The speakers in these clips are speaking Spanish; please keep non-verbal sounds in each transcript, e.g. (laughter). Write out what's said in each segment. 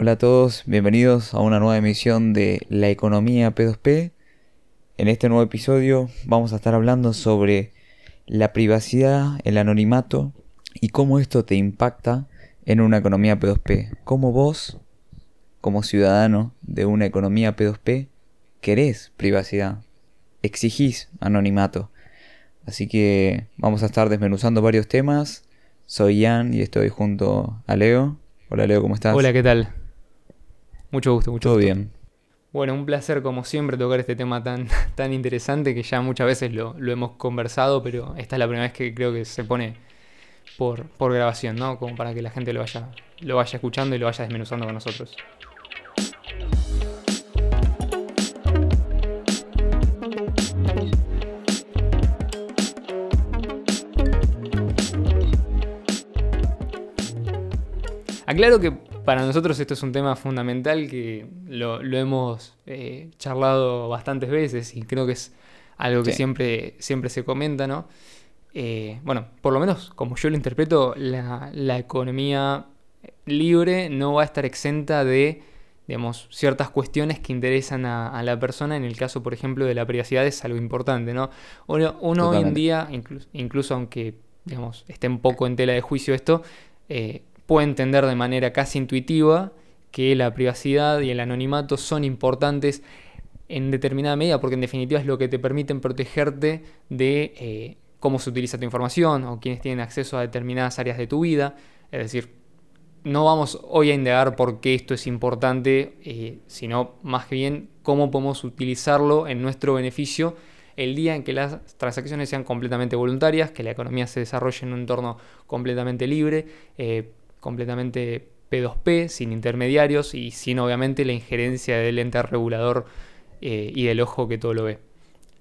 Hola a todos, bienvenidos a una nueva emisión de La Economía P2P. En este nuevo episodio vamos a estar hablando sobre la privacidad, el anonimato y cómo esto te impacta en una economía P2P. Cómo vos, como ciudadano de una economía P2P, querés privacidad, exigís anonimato. Así que vamos a estar desmenuzando varios temas. Soy Ian y estoy junto a Leo. Hola Leo, ¿cómo estás? Hola, ¿qué tal? Mucho gusto, mucho Todo gusto. bien. Bueno, un placer como siempre tocar este tema tan, (laughs) tan interesante que ya muchas veces lo, lo hemos conversado, pero esta es la primera vez que creo que se pone por, por grabación, ¿no? Como para que la gente lo vaya, lo vaya escuchando y lo vaya desmenuzando con nosotros. Aclaro que para nosotros esto es un tema fundamental que lo, lo hemos eh, charlado bastantes veces y creo que es algo que Sí. siempre, siempre se comenta, ¿no? Eh, bueno, por lo menos como yo lo interpreto, la, la economía libre no va a estar exenta de, digamos, ciertas cuestiones que interesan a, a la persona. En el caso, por ejemplo, de la privacidad es algo importante, ¿no? Uno, uno hoy en día, incluso, incluso aunque, digamos, esté un poco en tela de juicio esto, eh, puede entender de manera casi intuitiva que la privacidad y el anonimato son importantes en determinada medida, porque en definitiva es lo que te permiten protegerte de eh, cómo se utiliza tu información o quienes tienen acceso a determinadas áreas de tu vida. Es decir, no vamos hoy a indagar por qué esto es importante, eh, sino más que bien cómo podemos utilizarlo en nuestro beneficio el día en que las transacciones sean completamente voluntarias, que la economía se desarrolle en un entorno completamente libre, eh, completamente P2P, sin intermediarios y sin obviamente la injerencia del ente regulador eh, y del ojo que todo lo ve.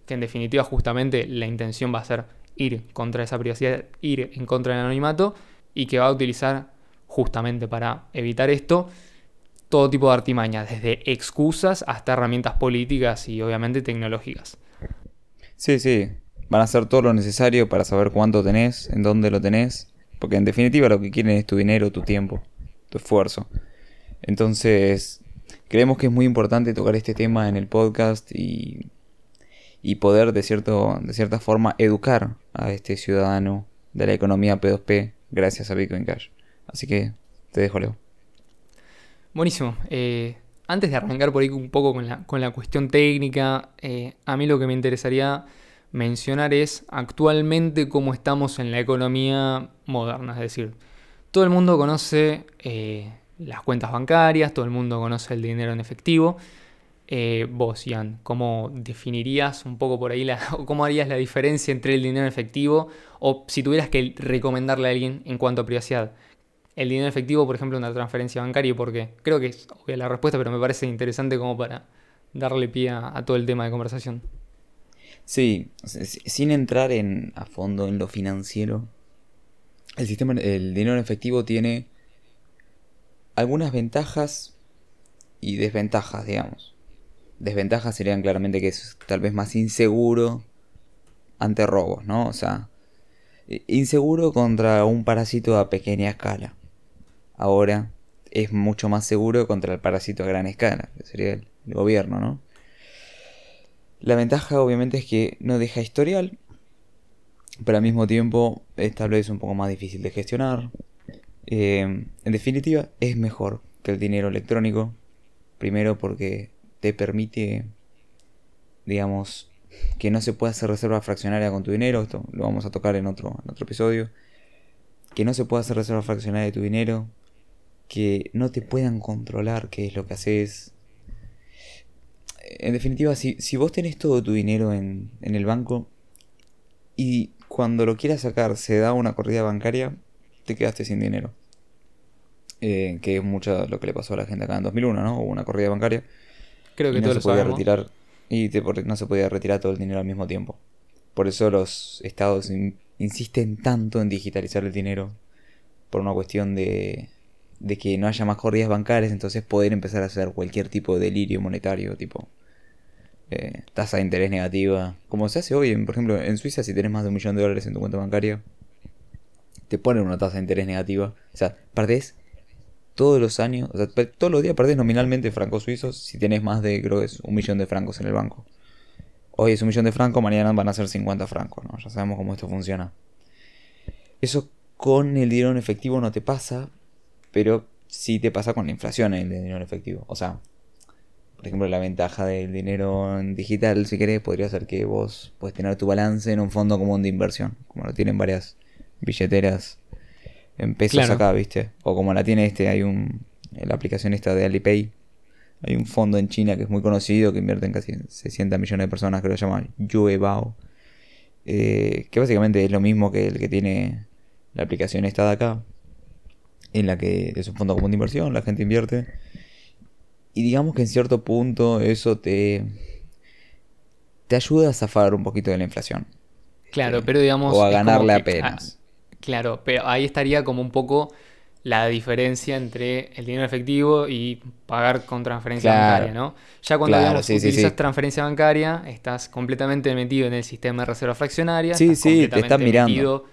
Que en definitiva justamente la intención va a ser ir contra esa privacidad, ir en contra del anonimato y que va a utilizar justamente para evitar esto todo tipo de artimañas, desde excusas hasta herramientas políticas y obviamente tecnológicas. Sí, sí. Van a hacer todo lo necesario para saber cuánto tenés, en dónde lo tenés. Porque en definitiva lo que quieren es tu dinero, tu tiempo, tu esfuerzo. Entonces, creemos que es muy importante tocar este tema en el podcast y, y poder de, cierto, de cierta forma educar a este ciudadano de la economía P2P gracias a Bitcoin Cash. Así que te dejo, Leo. Buenísimo. Eh, antes de arrancar por ahí un poco con la, con la cuestión técnica, eh, a mí lo que me interesaría mencionar es actualmente cómo estamos en la economía moderna. Es decir, todo el mundo conoce eh, las cuentas bancarias, todo el mundo conoce el dinero en efectivo. Eh, vos, Ian, ¿cómo definirías un poco por ahí la, (laughs) cómo harías la diferencia entre el dinero en efectivo o si tuvieras que recomendarle a alguien en cuanto a privacidad? El dinero en efectivo, por ejemplo, una transferencia bancaria, porque creo que es obvia la respuesta, pero me parece interesante como para darle pie a todo el tema de conversación. Sí, sin entrar en, a fondo en lo financiero, el sistema, el dinero en efectivo tiene algunas ventajas y desventajas, digamos. Desventajas serían claramente que es tal vez más inseguro ante robos, ¿no? O sea, inseguro contra un parásito a pequeña escala. Ahora es mucho más seguro contra el parásito a gran escala, que sería el, el gobierno, ¿no? La ventaja obviamente es que no deja historial, pero al mismo tiempo es tal vez un poco más difícil de gestionar. Eh, en definitiva, es mejor que el dinero electrónico. Primero porque te permite, digamos, que no se pueda hacer reserva fraccionaria con tu dinero. Esto lo vamos a tocar en otro, en otro episodio. Que no se pueda hacer reserva fraccionaria de tu dinero. Que no te puedan controlar qué es lo que haces. En definitiva, si, si vos tenés todo tu dinero en, en el banco y cuando lo quieras sacar se da una corrida bancaria, te quedaste sin dinero. Eh, que es mucho lo que le pasó a la gente acá en 2001, ¿no? Hubo una corrida bancaria Creo que y no todos se lo podía sabemos. retirar y te- no se podía retirar todo el dinero al mismo tiempo. Por eso los estados in- insisten tanto en digitalizar el dinero por una cuestión de, de que no haya más corridas bancarias, entonces poder empezar a hacer cualquier tipo de delirio monetario, tipo eh, tasa de interés negativa, como se hace hoy, en- por ejemplo, en Suiza si tenés más de un millón de dólares en tu cuenta bancaria, te ponen una tasa de interés negativa, o sea, perdés todos los años, o sea, todos los días perdés nominalmente francos suizos si tenés más de, creo que es un millón de francos en el banco. Hoy es un millón de francos, mañana van a ser 50 francos, ¿no? Ya sabemos cómo esto funciona. Eso con el dinero en efectivo no te pasa, pero sí te pasa con la inflación en el dinero en efectivo. O sea, por ejemplo, la ventaja del dinero en digital, si querés, podría ser que vos puedes tener tu balance en un fondo común de inversión, como lo tienen varias billeteras en pesos acá, ¿viste? O como la tiene este, hay un la aplicación esta de Alipay. Hay un fondo en China que es muy conocido, que invierte en casi 60 millones de personas, que lo llaman Yuebao. Eh, que básicamente es lo mismo que el que tiene la aplicación esta de acá, en la que es un fondo común de inversión, la gente invierte. Y digamos que en cierto punto eso te, te ayuda a zafar un poquito de la inflación. Claro, pero digamos... O a ganarle apenas. Claro, pero ahí estaría como un poco la diferencia entre el dinero efectivo y pagar con transferencia bancaria, ¿no? Ya cuando utilizas transferencia bancaria, estás completamente metido en el sistema de reserva fraccionaria. Sí, sí, te están mirando.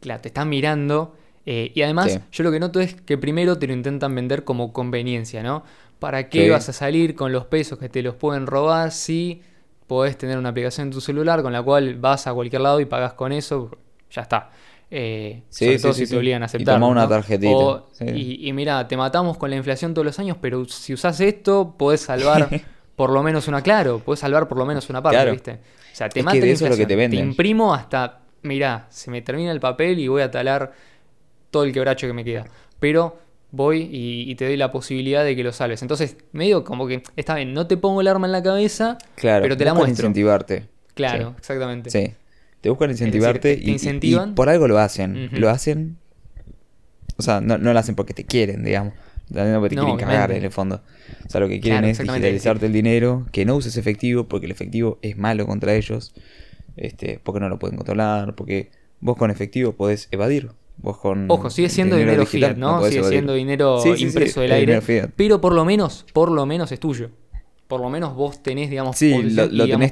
claro, te están mirando. Eh, y además, yo lo que noto es que primero te lo intentan vender como conveniencia, ¿no? ¿Para qué vas a salir con los pesos que te los pueden robar si podés tener una aplicación en tu celular con la cual vas a cualquier lado y pagas con eso? Ya está. Eh, sí, sobre si te obligan a aceptar. Y una tarjetita. y, mira, te matamos con la inflación todos los años, pero si usás esto, podés salvar (laughs) por lo menos una, claro, podés salvar por lo menos una parte, ¿viste? O sea, te mata lo que te, te imprimo hasta, mira, se me termina el papel y voy a talar todo el quebracho que me queda. Pero voy y, te doy la posibilidad de que lo salves. Entonces, medio como que, está bien, no te pongo el arma en la cabeza, pero te la muestro. incentivarte. Claro, exactamente. Sí. Te buscan incentivarte y, por algo lo hacen. Lo hacen. O sea, no, lo hacen porque te quieren, digamos. No porque te quieren cagar en el fondo. O sea, lo que quieren es digitalizarte el dinero, que no uses efectivo, porque el efectivo es malo contra ellos. Este, porque no lo pueden controlar, porque vos con efectivo podés evadir. Vos con Ojo, sigue siendo dinero, fiat, ¿no? sigue siendo dinero impreso del aire. Pero por lo menos, por lo menos es tuyo por lo menos vos tenés, digamos,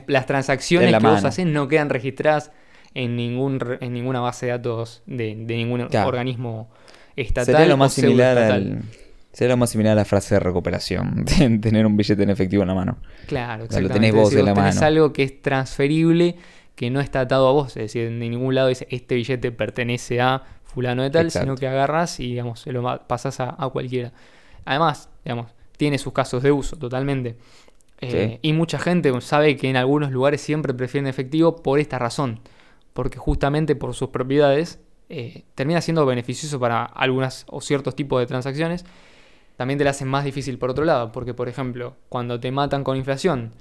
las transacciones que vos haces no quedan registradas en ningún en ninguna base de datos de, ningún organismo estatal. Sería lo más similar al, sería lo más similar a la frase de recuperación, (laughs) tener un billete en efectivo en la mano. Claro, exactamente. lo tenés vos en la tenés algo que es transferible, que no está atado a vos, es decir, en ningún lado dice este billete pertenece a fulano de tal, sino que agarras y digamos, se lo pasas a, a cualquiera. Además, digamos, tiene sus casos de uso totalmente. Eh, y mucha gente sabe que en algunos lugares siempre prefieren efectivo por esta razón, porque justamente por sus propiedades eh, termina siendo beneficioso para algunas o ciertos tipos de transacciones. También te la hacen más difícil por otro lado, porque por ejemplo, cuando te matan con inflación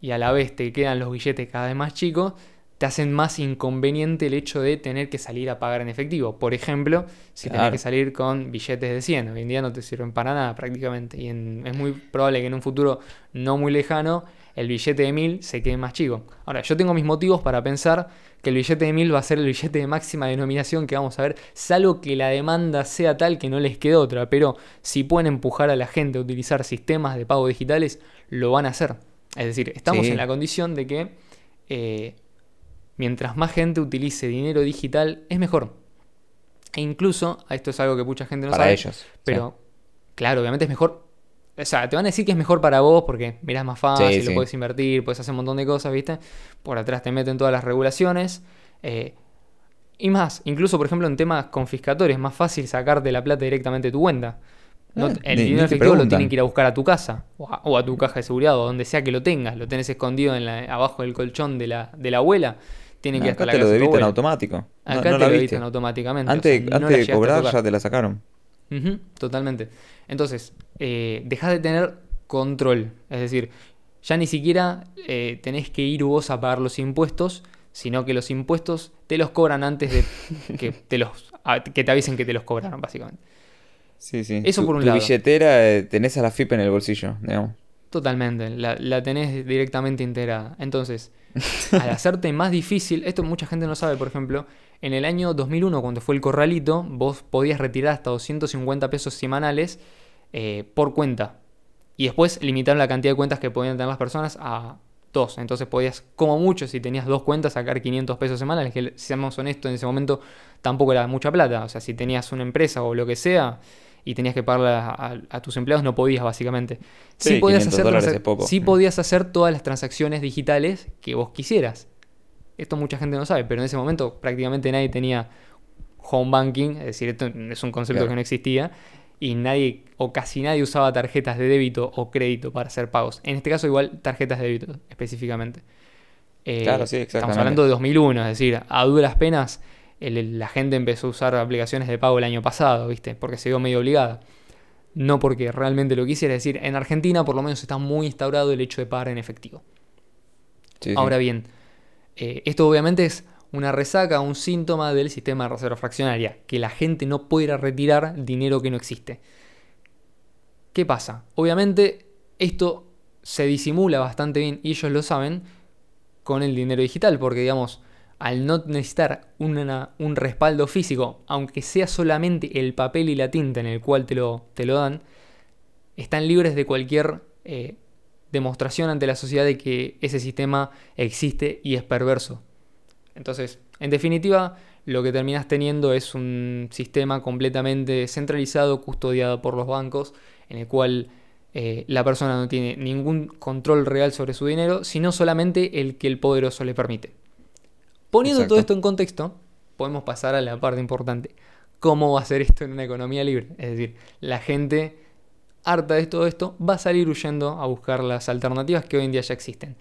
y a la vez te quedan los billetes cada vez más chicos, te hacen más inconveniente el hecho de tener que salir a pagar en efectivo. Por ejemplo, si tenés que salir con billetes de 100, hoy en día no te sirven para nada prácticamente. Y es muy probable que en un futuro no muy lejano el billete de 1000 se quede más chico. Ahora, yo tengo mis motivos para pensar que el billete de 1000 va a ser el billete de máxima denominación que vamos a ver, salvo que la demanda sea tal que no les quede otra. Pero si pueden empujar a la gente a utilizar sistemas de pago digitales, lo van a hacer. Es decir, estamos en la condición de que eh, mientras más gente utilice dinero digital, es mejor. E incluso, esto es algo que mucha gente no para sabe. ellos. Pero, claro, obviamente es mejor. O sea, te van a decir que es mejor para vos porque mirás más fácil, lo puedes invertir, puedes hacer un montón de cosas, ¿viste? Por atrás te meten todas las regulaciones. Eh, y más, incluso por ejemplo en temas confiscatorios, es más fácil sacarte la plata directamente de tu cuenta. Eh, el dinero efectivo lo tienen que ir a buscar a tu casa o a, tu caja de seguridad o donde sea que lo tengas. Lo tenés escondido en abajo del colchón de la, de la abuela tienen que acá te lo debitan automático. Acá te lo debitan automáticamente. Antes, antes de cobrar ya te la sacaron. totalmente. Entonces, eh, dejas de tener control. Es decir, ya ni siquiera eh, tenés que ir vos a pagar los impuestos, sino que los impuestos te los cobran antes de que (laughs) te, los, que te avisen que te los cobraron, básicamente. Sí, sí. Eso por un tu billetera eh, tenés a la FIP en el bolsillo, digamos. Totalmente, la, la tenés directamente integrada. Entonces, (laughs) al hacerte más difícil, esto mucha gente no sabe, por ejemplo, en el año 2001, cuando fue el corralito, vos podías retirar hasta 250 pesos semanales eh, por cuenta. Y después limitaron la cantidad de cuentas que podían tener las personas a dos. Entonces podías, como mucho, si tenías dos cuentas, sacar 500 pesos semanales, que seamos honestos, en ese momento tampoco era mucha plata. O sea, si tenías una empresa o lo que sea, y tenías que pagarle a, a- a tus empleados, no podías básicamente. Sí, podías 500 hacer poco. sí Mm. podías hacer todas las transacciones digitales que vos quisieras. Esto mucha gente no sabe, pero en ese momento prácticamente nadie tenía home banking, es decir, esto es un concepto Claro. que no existía, y nadie o casi nadie usaba tarjetas de débito o crédito para hacer pagos. En este caso igual tarjetas de débito específicamente. Eh, Claro, sí, Estamos exactamente. hablando de 2001, es decir, a duras penas el- la gente empezó a usar aplicaciones de pago el año pasado, ¿viste? Porque se vio medio obligada. No porque realmente lo quisiera, es decir, en Argentina por lo menos está muy instaurado el hecho de pagar en efectivo. Sí, sí. Ahora bien, eh, esto obviamente es una resaca, un síntoma del sistema de reserva fraccionaria, que la gente no puede ir a retirar dinero que no existe. ¿Qué pasa? Obviamente esto se disimula bastante bien y ellos lo saben con el dinero digital, porque digamos, al no necesitar un respaldo físico, aunque sea solamente el papel y la tinta en el cual te lo, te lo dan, están libres de cualquier eh, demostración ante la sociedad de que ese sistema existe y es perverso. Entonces, en definitiva, lo que terminas teniendo es un sistema completamente centralizado, custodiado por los bancos, en el cual eh, la persona no tiene ningún control real sobre su dinero, sino solamente el que el poderoso le permite. Poniendo todo esto en contexto, podemos pasar a la parte importante. ¿Cómo va a ser esto en una economía libre? Es decir, la gente harta de todo esto va a salir huyendo a buscar las alternativas que hoy en día ya existen.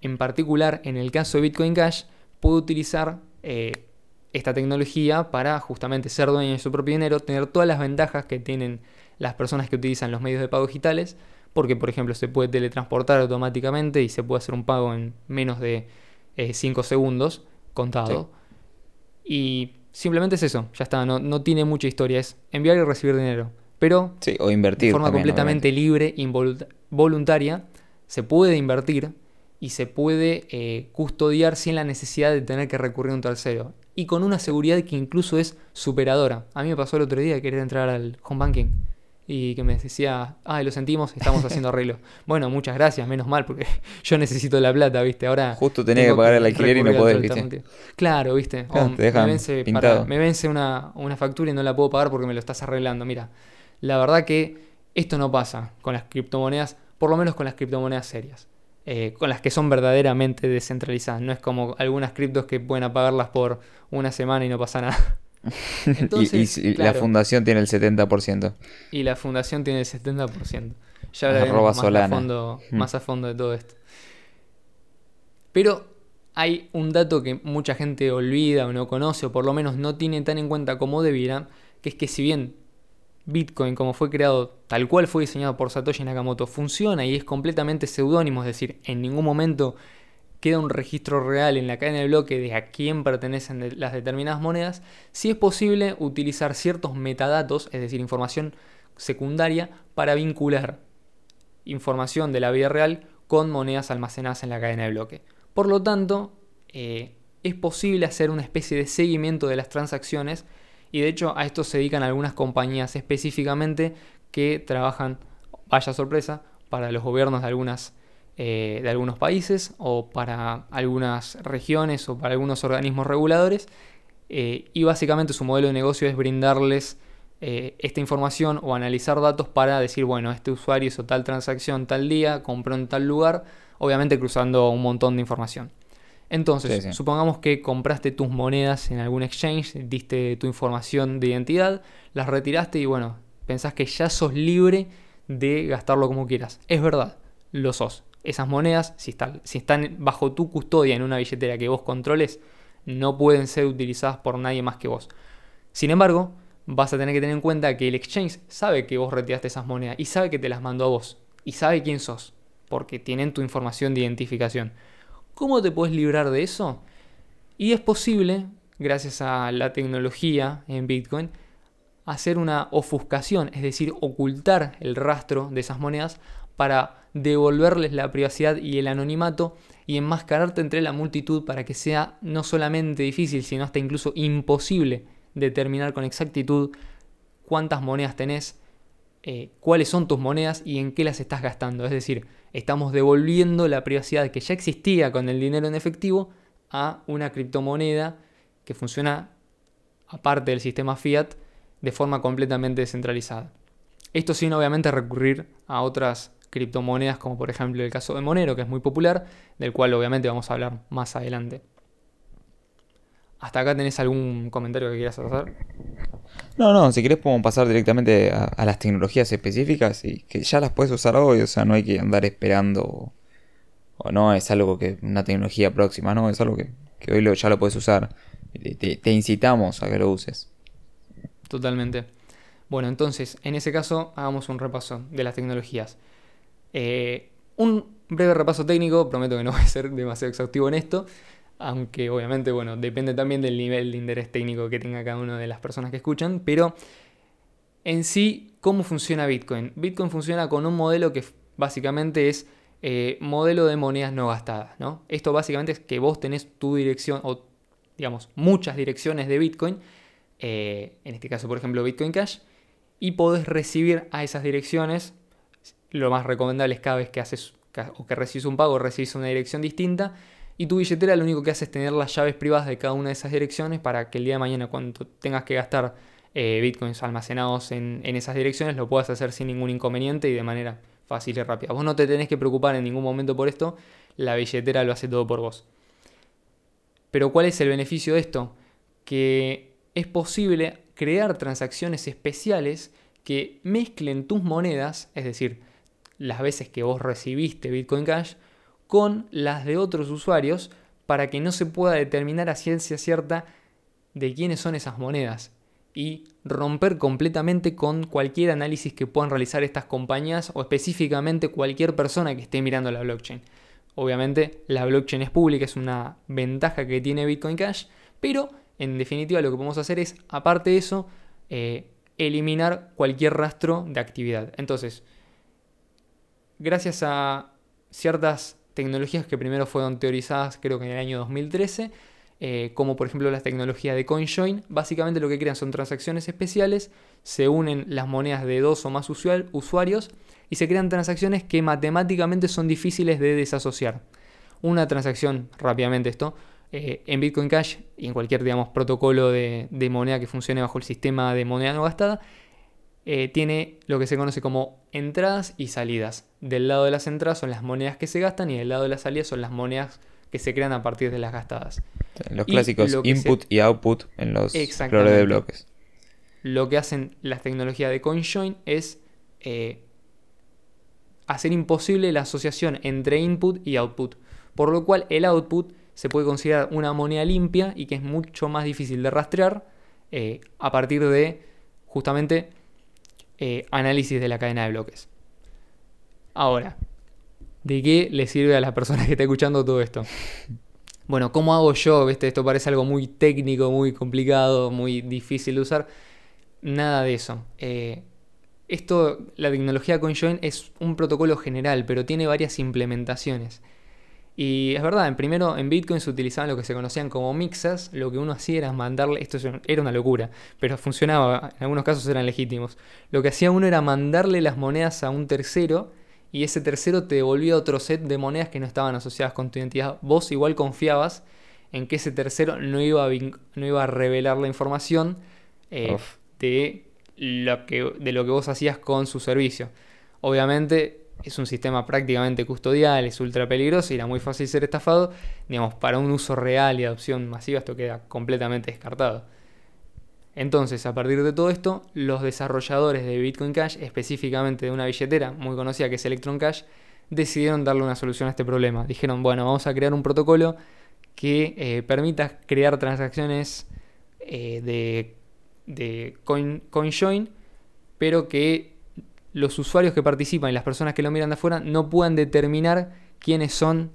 En particular, en el caso de Bitcoin Cash, puede utilizar eh, esta tecnología para justamente ser dueño de su propio dinero, tener todas las ventajas que tienen las personas que utilizan los medios de pago digitales, porque por ejemplo se puede teletransportar automáticamente y se puede hacer un pago en menos de 5 segundos contado. Y simplemente es eso, ya está, no, no tiene mucha historia, es enviar y recibir dinero. Pero Sí, o invertir. de forma también, completamente libre, involunta- voluntaria, se puede invertir y se puede eh, custodiar sin la necesidad de tener que recurrir a un tercero. Y con una seguridad que incluso es superadora. A mí me pasó el otro día querer entrar al home banking y que me decía, ah, lo sentimos, estamos haciendo (laughs) arreglo. bueno, muchas gracias, menos mal, porque (laughs) yo necesito la plata, ¿viste? Ahora. Justo tenés tengo que pagar el alquiler y no podés, ¿viste? Claro, ¿viste? Claro, (laughs) O te dejan me vence, pintado. para- me vence una, una factura y no la puedo pagar porque me lo estás arreglando. Mira, la verdad que esto no pasa con las criptomonedas, por lo menos con las criptomonedas serias. eh, con las que son verdaderamente descentralizadas. No es como algunas criptos que pueden apagarlas por una semana y no pasa nada. (laughs) Y- Entonces, y, y la claro, fundación tiene el 70%. y la fundación tiene el 70%. Ya hablaremos más a, fondo, Mm. más a fondo de todo esto. Pero hay un dato que mucha gente olvida o no conoce, o por lo menos no tiene tan en cuenta como debiera, que es que si bien Bitcoin, como fue creado tal cual fue diseñado por Satoshi Nakamoto, funciona y es completamente seudónimo, es decir, en ningún momento queda un registro real en la cadena de bloque de a quién pertenecen las determinadas monedas, sí es posible utilizar ciertos metadatos, es decir, información secundaria, para vincular información de la vida real con monedas almacenadas en la cadena de bloque. Por lo tanto, eh, es posible hacer una especie de seguimiento de las transacciones y de hecho a esto se dedican algunas compañías específicamente que trabajan, vaya sorpresa, para los gobiernos de, algunas, eh, de algunos países o para algunas regiones o para algunos organismos reguladores. eh, y básicamente su modelo de negocio es brindarles eh, esta información o analizar datos para decir, bueno, este usuario hizo tal transacción tal día, compró en tal lugar, obviamente cruzando un montón de información. Entonces, Sí, sí. supongamos que compraste tus monedas en algún exchange, diste tu información de identidad, las retiraste y bueno, pensás que ya sos libre de gastarlo como quieras. Es verdad, lo sos. Esas monedas, si están, bajo tu custodia en una billetera que vos controles, no pueden ser utilizadas por nadie más que vos. Sin embargo, vas a tener que tener en cuenta que el exchange sabe que vos retiraste esas monedas y sabe que te las mandó a vos y sabe quién sos, porque tienen tu información de identificación. ¿Cómo te puedes librar de eso? Y es posible, gracias a la tecnología en Bitcoin, hacer una ofuscación, es decir, ocultar el rastro de esas monedas para devolverles la privacidad y el anonimato y enmascararte entre la multitud para que sea no solamente difícil, sino hasta incluso imposible determinar con exactitud cuántas monedas tenés, eh, cuáles son tus monedas y en qué las estás gastando. Es decir, estamos devolviendo la privacidad que ya existía con el dinero en efectivo a una criptomoneda que funciona aparte del sistema fiat de forma completamente descentralizada. Esto sin obviamente recurrir a otras criptomonedas como por ejemplo el caso de Monero, que es muy popular, del cual obviamente vamos a hablar más adelante. ¿Hasta acá tenés algún comentario que quieras hacer? No, no, si querés podemos pasar directamente a, las tecnologías específicas y que ya las puedes usar hoy, o sea, no hay que andar esperando o, no es algo que una tecnología próxima, no, es algo que, hoy lo, ya lo puedes usar. te incitamos a que lo uses. Totalmente. Bueno, entonces, en ese caso, hagamos un repaso de las tecnologías. Eh, un breve repaso técnico, prometo que no (laughs) voy a ser demasiado exhaustivo en esto, aunque obviamente, bueno, depende también del nivel de interés técnico que tenga cada una de las personas que escuchan, pero en sí, ¿cómo funciona Bitcoin? Bitcoin funciona con un modelo que básicamente es eh, modelo de monedas no gastadas, ¿no? Esto básicamente es que vos tenés tu dirección, o digamos, muchas direcciones de Bitcoin, eh, en este caso, por ejemplo, Bitcoin Cash, y podés recibir a esas direcciones. Lo más recomendable es cada vez que haces o que recibes un pago, recibes una dirección distinta. Y tu billetera lo único que hace es tener las llaves privadas de cada una de esas direcciones para que el día de mañana, cuando tengas que gastar eh, bitcoins almacenados en, en, esas direcciones, lo puedas hacer sin ningún inconveniente y de manera fácil y rápida. Vos no te tenés que preocupar en ningún momento por esto, la billetera lo hace todo por vos. Pero ¿cuál es el beneficio de esto? Que es posible crear transacciones especiales que mezclen tus monedas, es decir, las veces que vos recibiste Bitcoin Cash, con las de otros usuarios para que no se pueda determinar a ciencia cierta de quiénes son esas monedas y romper completamente con cualquier análisis que puedan realizar estas compañías o específicamente cualquier persona que esté mirando la blockchain. Obviamente la blockchain es pública, es una ventaja que tiene Bitcoin Cash, pero en definitiva, lo que podemos hacer es, aparte de eso, eh, eliminar cualquier rastro de actividad. Entonces, gracias a ciertas tecnologías que primero fueron teorizadas creo que en el año 2013, eh, como por ejemplo la tecnología de CoinJoin, básicamente lo que crean son transacciones especiales, se unen las monedas de dos o más usuarios y se crean transacciones que matemáticamente son difíciles de desasociar. Una transacción, rápidamente esto, eh, en Bitcoin Cash y en cualquier digamos, protocolo de, moneda que funcione bajo el sistema de moneda no gastada, eh, tiene lo que se conoce como entradas y salidas. Del lado de las entradas son las monedas que se gastan y del lado de las salidas son las monedas que se crean a partir de las gastadas. Los clásicos input y output en los flores de bloques. Lo que hacen las tecnologías de CoinJoin es eh, hacer imposible la asociación entre input y output. Por lo cual el output se puede considerar una moneda limpia y que es mucho más difícil de rastrear eh, a partir de justamente eh, análisis de la cadena de bloques. Ahora, ¿de qué le sirve a la persona que está escuchando todo esto? Bueno, ¿cómo hago yo? Esto parece algo muy técnico, muy complicado, muy difícil de usar. Nada de eso. Eh, esto, la tecnología CoinJoin es un protocolo general, pero tiene varias implementaciones. Y es verdad, en primero en Bitcoin se utilizaban lo que se conocían como mixers, lo que uno hacía era mandarle, esto era una locura, pero funcionaba, en algunos casos eran legítimos. Lo que hacía uno era mandarle las monedas a un tercero y ese tercero te devolvía otro set de monedas que no estaban asociadas con tu identidad. Vos igual confiabas en que ese tercero no iba a, no iba a revelar la información eh, de, lo que, de lo que vos hacías con su servicio. Obviamente es un sistema prácticamente custodial, es ultra peligroso y era muy fácil ser estafado, digamos, para un uso real y adopción masiva esto queda completamente descartado. Entonces, a partir de todo esto, los desarrolladores de Bitcoin Cash, específicamente de una billetera muy conocida que es Electron Cash, decidieron darle una solución a este problema. Dijeron, bueno, vamos a crear un protocolo que eh, permita crear transacciones eh, de, de coin, CoinJoin, pero que los usuarios que participan y las personas que lo miran de afuera no puedan determinar quiénes son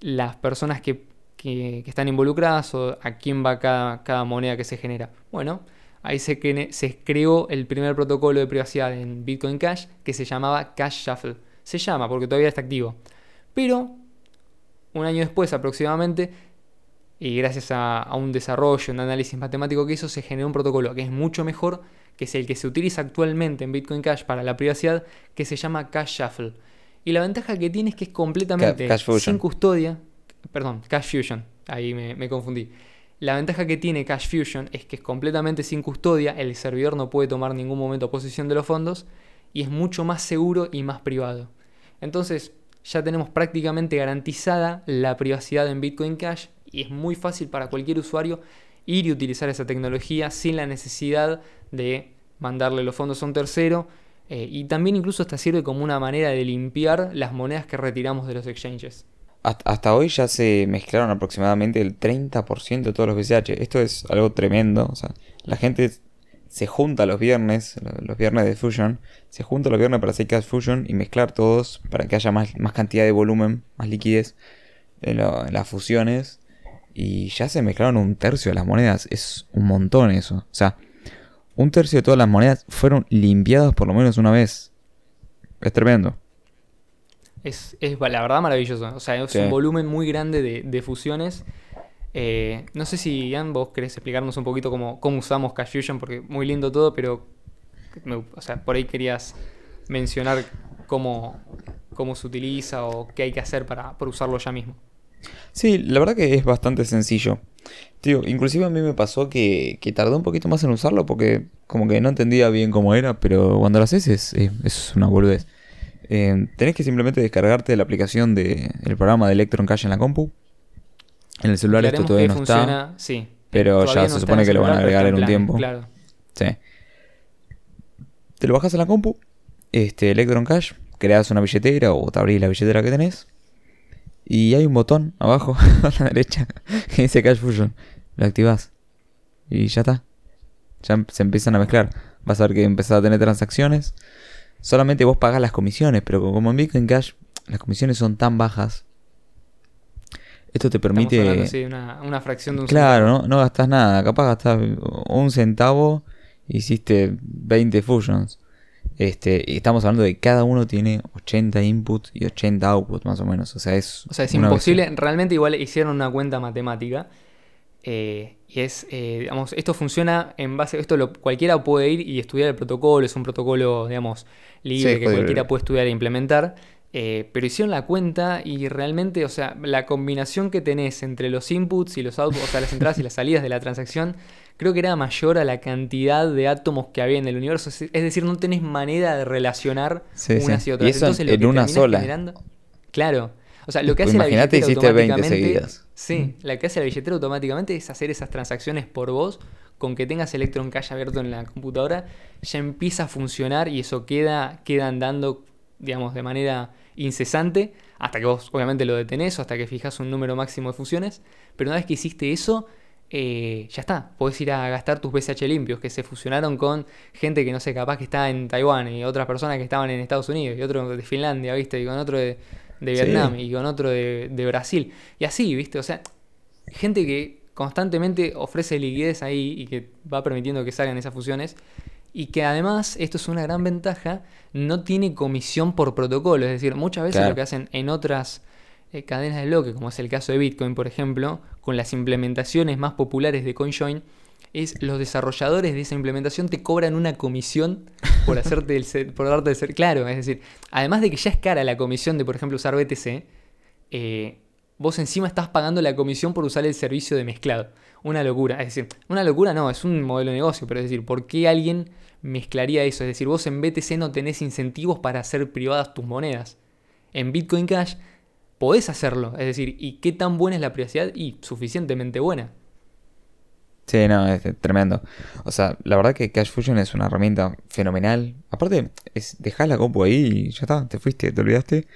las personas que, están involucradas o a quién va cada, moneda que se genera. Bueno, ahí se, se creó el primer protocolo de privacidad en Bitcoin Cash que se llamaba Cash Shuffle. Se llama porque todavía está activo. Pero un año después aproximadamente, y gracias a, a un desarrollo, un análisis matemático que hizo, se generó un protocolo que es mucho mejor que es el que se utiliza actualmente en Bitcoin Cash para la privacidad, que se llama Cash Shuffle. Y la ventaja que tiene es que es completamente sin custodia. Perdón, Cash Fusion, ahí me, confundí. La ventaja que tiene Cash Fusion es que es completamente sin custodia, el servidor no puede tomar en ningún momento posesión de los fondos y es mucho más seguro y más privado. Entonces ya tenemos prácticamente garantizada la privacidad en Bitcoin Cash y es muy fácil para cualquier usuario ir y utilizar esa tecnología sin la necesidad de mandarle los fondos a un tercero. Eh, y también incluso esta sirve como una manera de limpiar las monedas que retiramos de los exchanges. Hasta hoy ya se mezclaron aproximadamente el 30% de todos los BCH. Esto es algo tremendo. O sea, la gente se junta los viernes, los viernes de Fusion, se junta los viernes para hacer Cash Fusion y mezclar todos para que haya más, más cantidad de volumen, más liquidez en, las fusiones. Y ya se mezclaron un tercio de las monedas. Es un montón eso. O sea, un tercio de todas las monedas fueron limpiadas por lo menos una vez. Es tremendo. Es, la verdad maravilloso. O sea, es un volumen muy grande de, fusiones. Eh, no sé si, Ian, vos querés explicarnos un poquito cómo, cómo usamos Cash Fusion, porque muy lindo todo, pero o sea, por ahí querías mencionar cómo, cómo se utiliza o qué hay que hacer para, usarlo ya mismo. Sí, la verdad que es bastante sencillo. Tío, inclusive a mí me pasó que, que, tardé un poquito más en usarlo porque como que no entendía bien cómo era, pero cuando lo haces es, es una boludez. Eh, tenés que simplemente descargarte la aplicación del programa de Electron Cash en la compu. En el celular esto todavía no está. Sí. Pero ya se supone que lo van a agregar en un tiempo. Claro. Sí. Te lo bajas a la compu, este Electron Cash, creas una billetera o te abrís la billetera que tenés. Y hay un botón abajo (laughs) a la derecha que dice Cash Fusion. Lo activás. Y ya está. Ya se empiezan a mezclar. Vas a ver que empezás a tener transacciones solamente vos pagás las comisiones, pero como en Bitcoin Cash las comisiones son tan bajas, esto te permite... Hablando, una, fracción de un claro, centavo. no, no gastás nada, capaz gastás un centavo, hiciste 20 fusions. Este, y estamos hablando de que cada uno tiene 80 inputs y 80 outputs más o menos. O sea, es, o sea, es imposible. Realmente igual hicieron una cuenta matemática eh, y es, eh, digamos, esto funciona en base, esto lo, cualquiera puede ir y estudiar el protocolo, es un protocolo, digamos, libre que cualquiera puede estudiar e implementar. Eh, pero hicieron la cuenta y realmente, o sea, la combinación que tenés entre los inputs y los outputs, o sea, las entradas y las salidas de la transacción, creo que era mayor a la cantidad de átomos que había en el universo. Es decir, no tenés manera de relacionar unas y otras. Y eso en una sola. claro. O sea, lo que hace la billetera automáticamente. Sí, lo que hace la billetera automáticamente es hacer esas transacciones por vos. Con que tengas Electron Cash abierto en la computadora, ya empieza a funcionar y eso queda, queda andando, digamos, de manera incesante. Hasta que vos, obviamente, lo detenés o hasta que fijas un número máximo de fusiones. Pero una vez que hiciste eso, eh, ya está, podés ir a gastar tus BCH limpios que se fusionaron con gente que no sé, capaz que está en Taiwán y otras personas que estaban en Estados Unidos y otro de Finlandia, ¿viste? Y con otro de, de Vietnam y con otro de, Brasil. Y así, ¿viste? O sea, gente que constantemente ofrece liquidez ahí y que va permitiendo que salgan esas fusiones. Y que además, esto es una gran ventaja, no tiene comisión por protocolo. Es decir, muchas veces lo que hacen en otras eh, cadenas de bloque, como es el caso de Bitcoin, por ejemplo, con las implementaciones más populares de CoinJoin, es los desarrolladores de esa implementación te cobran una comisión por (laughs) hacerte el por darte el ser claro, es decir, además de que ya es cara la comisión de por ejemplo usar BTC, eh, vos encima estás pagando la comisión por usar el servicio de mezclado. Una locura, es decir, una locura no, es un modelo de negocio, pero es decir, ¿por qué alguien mezclaría eso? Es decir, vos en BTC no tenés incentivos para hacer privadas tus monedas. En Bitcoin Cash podés hacerlo, es decir, ¿y qué tan buena es la privacidad? Y suficientemente buena. Sí, no, es tremendo. O sea, la verdad que Cash Fusion es una herramienta fenomenal. Aparte, es dejar la compu ahí y ya está, te fuiste, te olvidaste,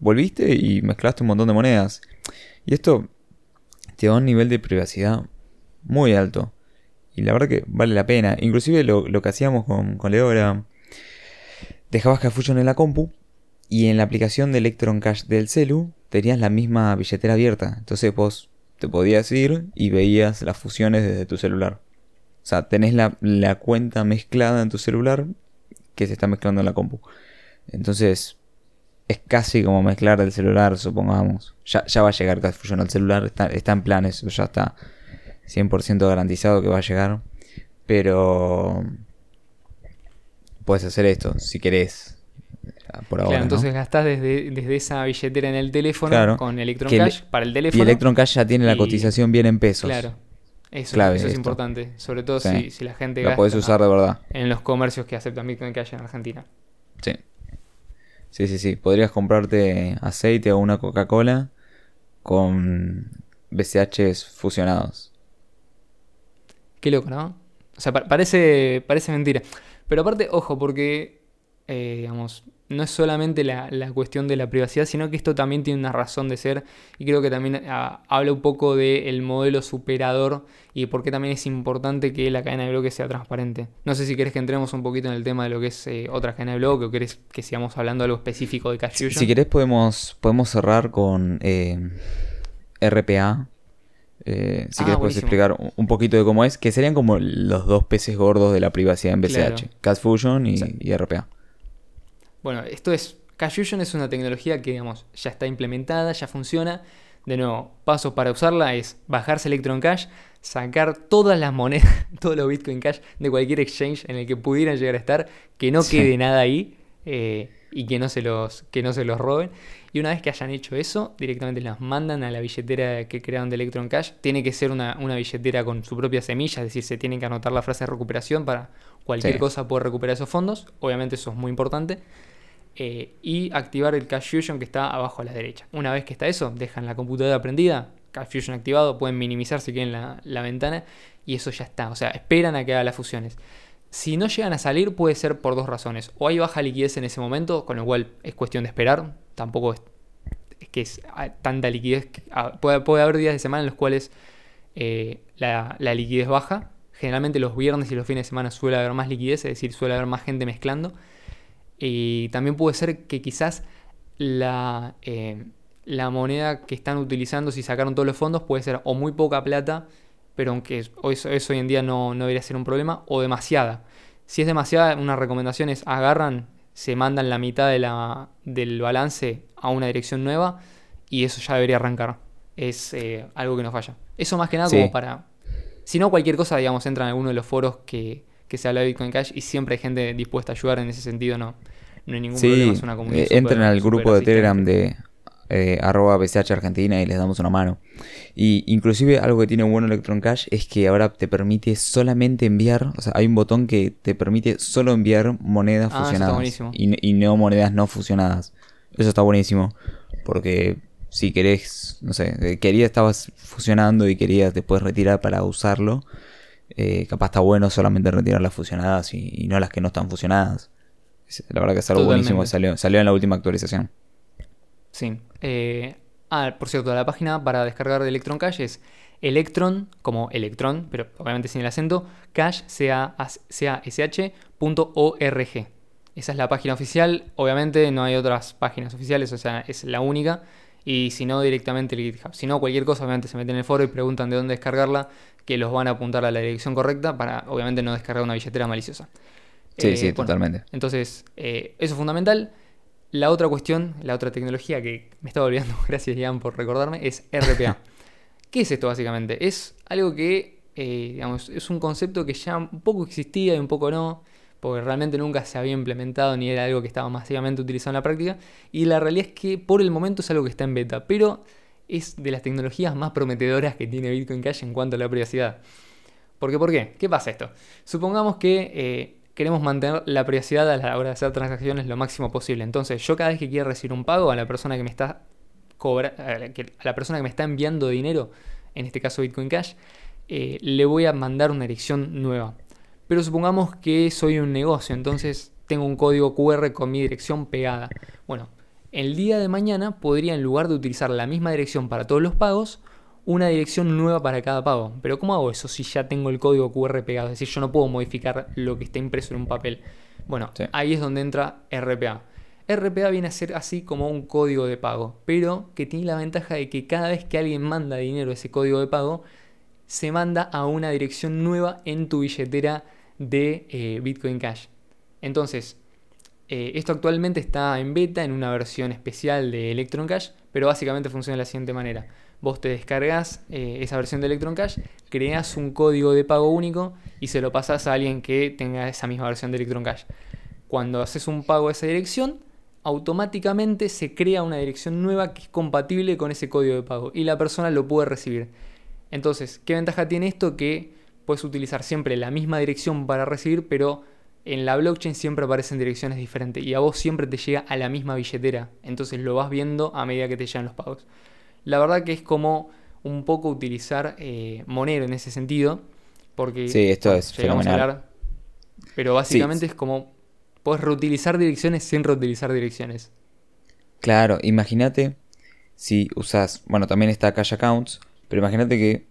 volviste y mezclaste un montón de monedas. Y esto te da un nivel de privacidad muy alto. Y la verdad que vale la pena. Inclusive lo, que hacíamos con, con Leo era... Dejabas Cash Fusion en la compu y en la aplicación de Electron Cash del celu tenías la misma billetera abierta. Entonces vos te podías ir y veías las fusiones desde tu celular. O sea, tenés la, cuenta mezclada en tu celular que se está mezclando en la compu. Entonces, es casi como mezclar el celular, supongamos. Ya, ya va a llegar Cash Fusion al celular, está, está en planes, ya está 100% garantizado que va a llegar. Pero puedes hacer esto si querés claro, entonces gastás desde, esa billetera en el teléfono con Electron Cash para el teléfono. Y Electron Cash ya tiene la cotización bien en pesos. Claro. Eso, clave. eso es esto. importante, sobre todo Sí. si, si la gente La gasta podés usar de verdad. en los comercios que aceptan Bitcoin Cash en Argentina. Sí. Sí, sí, sí. Podrías comprarte aceite o una Coca-Cola con BCHs fusionados. Qué loco, ¿no? O sea, pa- parece, parece mentira. Pero aparte, ojo, porque, eh, digamos, no es solamente la, la cuestión de la privacidad, sino que esto también tiene una razón de ser. Y creo que también ah, habla un poco del modelo superador y por qué también es importante que la cadena de bloques sea transparente. No sé si querés que entremos un poquito en el tema de lo que es eh, otra cadena de bloques o querés que sigamos hablando algo específico de Cash Si, Fusion. si querés podemos, podemos cerrar con eh, RPA. Eh, si Ah, querés puedes explicar un- poquito de cómo es, que serían como los dos peces gordos de la privacidad en BCH. Claro. Cash Fusion y, y RPA. Bueno, esto es. Cash Fusion es una tecnología que, digamos, ya está implementada, ya funciona. De nuevo, pasos para usarla es bajarse Electron Cash, sacar todas las monedas, (laughs) todos los Bitcoin Cash de cualquier exchange en el que pudieran llegar a estar, que no Sí. quede nada ahí eh, y que no, se los, que no se los roben. Y una vez que hayan hecho eso, directamente las mandan a la billetera que crearon de Electron Cash. Tiene que ser una, una billetera con su propia semilla, es decir, se tienen que anotar la frase de recuperación para cualquier Sí. cosa poder recuperar esos fondos. Obviamente eso es muy importante. Eh, y activar el Cash Fusion que está abajo a la derecha. Una vez que está eso, dejan la computadora prendida, Cash Fusion activado, pueden minimizar si quieren la, la ventana y eso ya está. O sea, esperan a que haga las fusiones. Si no llegan a salir, puede ser por dos razones. O hay baja liquidez en ese momento, con lo cual es cuestión de esperar. Tampoco es, que es ah, tanta liquidez. ah, puede, puede haber días de semana en los cuales eh, la, la liquidez baja. Generalmente los viernes y los fines de semana suele haber más liquidez, es decir, suele haber más gente mezclando. Y también puede ser que quizás la, eh, la moneda que están utilizando, si sacaron todos los fondos, puede ser o muy poca plata, pero aunque hoy- eso, eso hoy en día no, no debería ser un problema, o demasiada. Si es demasiada, una recomendación es agarran, se mandan la mitad de la, del balance a una dirección nueva y eso ya debería arrancar. Es eh, algo que no falla. Eso más que nada Sí. como para... Si no, cualquier cosa, digamos, entra en alguno de los foros que, que se habla de Bitcoin Cash y siempre hay gente dispuesta a ayudar en ese sentido, no, no hay ningún Sí, problema, es una comunidad. eh, entren al grupo de. Telegram de eh, arroba Argentina y les damos una mano. Y inclusive algo que tiene bueno Electron Cash es que ahora te permite solamente enviar, o sea, hay un botón que te permite solo enviar monedas Ah, fusionadas y no monedas no fusionadas. Eso está buenísimo porque si querés, no sé, eh, querías, estabas fusionando y querías después retirar para usarlo, eh, capaz está bueno solamente retirar las fusionadas y, y no las que no están fusionadas. La verdad que es algo buenísimo que salió, salió en la última actualización. Sí. Eh, ah, por cierto, la página para descargar de Electron Cash es Electron, como Electron, pero obviamente sin el acento, cash. Esa es la página oficial. Obviamente no hay otras páginas oficiales, o sea, es la única. Y si no, directamente el GitHub. Si no, cualquier cosa, obviamente se meten en el foro y preguntan de dónde descargarla, que los van a apuntar a la dirección correcta para, obviamente, no descargar una billetera maliciosa. Sí, Eh, sí, bueno, totalmente. entonces, eh, eso es fundamental. La otra cuestión, la otra tecnología que me estaba olvidando, (laughs) gracias Ian por recordarme, es RPA. (laughs) ¿Qué es esto básicamente? Es algo que, eh, digamos, es un concepto que ya un poco existía y un poco no, porque realmente nunca se había implementado ni era algo que estaba masivamente utilizado en la práctica. Y la realidad es que por el momento es algo que está en beta, pero es de las tecnologías más prometedoras que tiene Bitcoin Cash en cuanto a la privacidad. ¿Por qué? ¿Por qué? ¿Qué pasa esto? Supongamos que eh, queremos mantener la privacidad a la hora de hacer transacciones lo máximo posible. Entonces, yo cada vez que quiera recibir un pago a la persona que me está a la persona que me está enviando dinero, en este caso Bitcoin Cash, eh, le voy a mandar una dirección nueva. Pero supongamos que soy un negocio, entonces tengo un código QR con mi dirección pegada. Bueno, el día de mañana podría, en lugar de utilizar la misma dirección para todos los pagos, una dirección nueva para cada pago. Pero ¿cómo hago eso si ya tengo el código QR pegado? Es decir, yo no puedo modificar lo que está impreso en un papel. Bueno, Sí. ahí es donde entra RPA. RPA viene a ser así como un código de pago, pero que tiene la ventaja de que cada vez que alguien manda dinero a ese código de pago, se manda a una dirección nueva en tu billetera de eh, Bitcoin Cash. Entonces, eh, esto actualmente está en beta en una versión especial de Electron Cash, pero básicamente funciona de la siguiente manera. Vos te descargas eh, esa versión de Electron Cash, creas un código de pago único y se lo pasas a alguien que tenga esa misma versión de Electron Cash. Cuando haces un pago a esa dirección, automáticamente se crea una dirección nueva que es compatible con ese código de pago y la persona lo puede recibir. Entonces, ¿qué ventaja tiene esto? Que puedes utilizar siempre la misma dirección para recibir, pero en la blockchain siempre aparecen direcciones diferentes y a vos siempre te llega a la misma billetera. Entonces lo vas viendo a medida que te llegan los pagos. La verdad que es como un poco utilizar eh, Monero en ese sentido. Porque sí, esto es fenomenal. pero básicamente es como puedes reutilizar direcciones sin reutilizar direcciones. Claro, imagínate si usas, bueno, también está Cash Accounts, pero imagínate que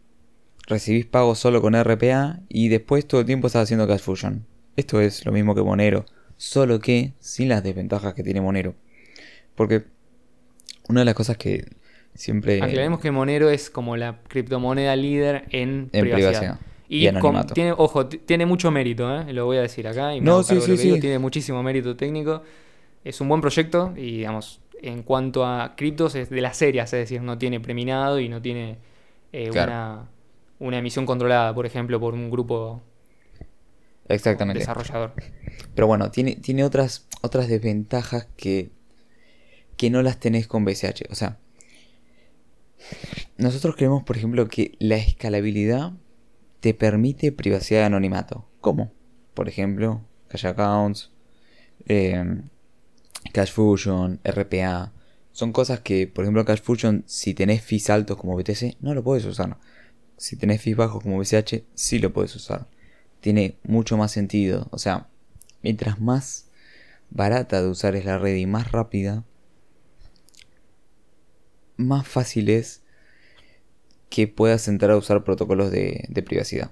recibís pagos solo con RPA y después todo el tiempo estás haciendo Cash Fusion. Esto es lo mismo que Monero, solo que sin las desventajas que tiene Monero. Porque una de las cosas que siempre... Aclaremos que Monero es como la criptomoneda líder en, privacidad. Y, tiene, ojo, tiene mucho mérito, ¿eh? lo voy a decir acá. Y no, sí, sí, sí. tiene muchísimo mérito técnico. Es un buen proyecto y, digamos, en cuanto a criptos es de las serias, es decir, no tiene preminado y no tiene eh, una, una emisión controlada, por ejemplo, por un grupo Exactamente. desarrollador. Pero bueno, tiene, tiene otras, otras desventajas que, que no las tenés con BCH. O sea, nosotros creemos, por ejemplo, que la escalabilidad te permite privacidad de anonimato. ¿Cómo? Por ejemplo, Cash Accounts, em, Cash Fusion, RPA. Son cosas que, por ejemplo, Cash Fusion, si tenés fees altos como BTC, no lo puedes usar. Si tenés fees bajos como BCH, sí lo puedes usar tiene mucho más sentido. O sea, mientras más barata de usar es la red y más rápida, más fácil es que puedas entrar a usar protocolos de, privacidad.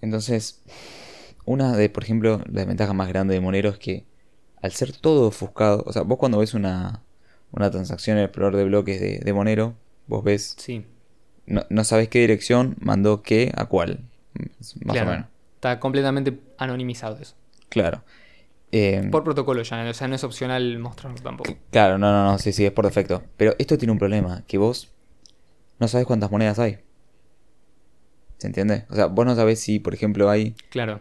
Entonces, una de, por ejemplo, la ventaja más grande de Monero es que al ser todo ofuscado, o sea, vos cuando ves una, una transacción en el explorador de bloques de, Monero, vos ves. Sí. No, no, sabes qué dirección mandó qué a cuál. Más o menos. Está completamente anonimizado eso. Claro. Em, por protocolo ya, o sea, no es opcional mostrarlo tampoco. Claro, no, no, no, sí, sí, es por defecto. Pero esto tiene un problema, que vos no sabes cuántas monedas hay. ¿Se entiende? O sea, vos no sabés si, por ejemplo, hay... Claro.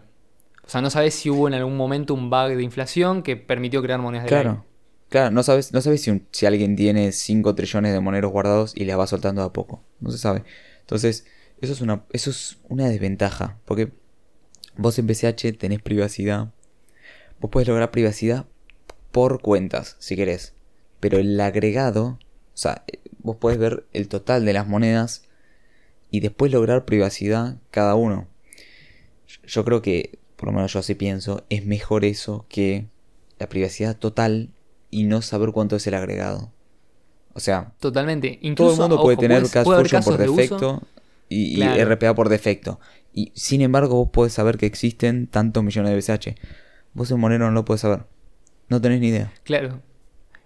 O sea, no sabes si hubo en algún momento un bug de inflación que permitió crear monedas de Claro. Claro, no sabes, no sabes si, si alguien tiene 5 trillones de moneros guardados y les va soltando a poco. No se sabe. Entonces, eso es una, eso es una desventaja. Porque Vos en BCH tenés privacidad. Vos podés lograr privacidad por cuentas, si querés. Pero el agregado, o sea, vos podés ver el total de las monedas y después lograr privacidad cada uno. Yo creo que, por lo menos yo así pienso, es mejor eso que la privacidad total y no saber cuánto es el agregado. O sea, totalmente. todo el mundo puede tener cash por defecto y, RPA por defecto. Y sin embargo, vos podés saber que existen tantos millones de BCH. Vos en Monero no lo podés saber. No tenés ni idea. Claro.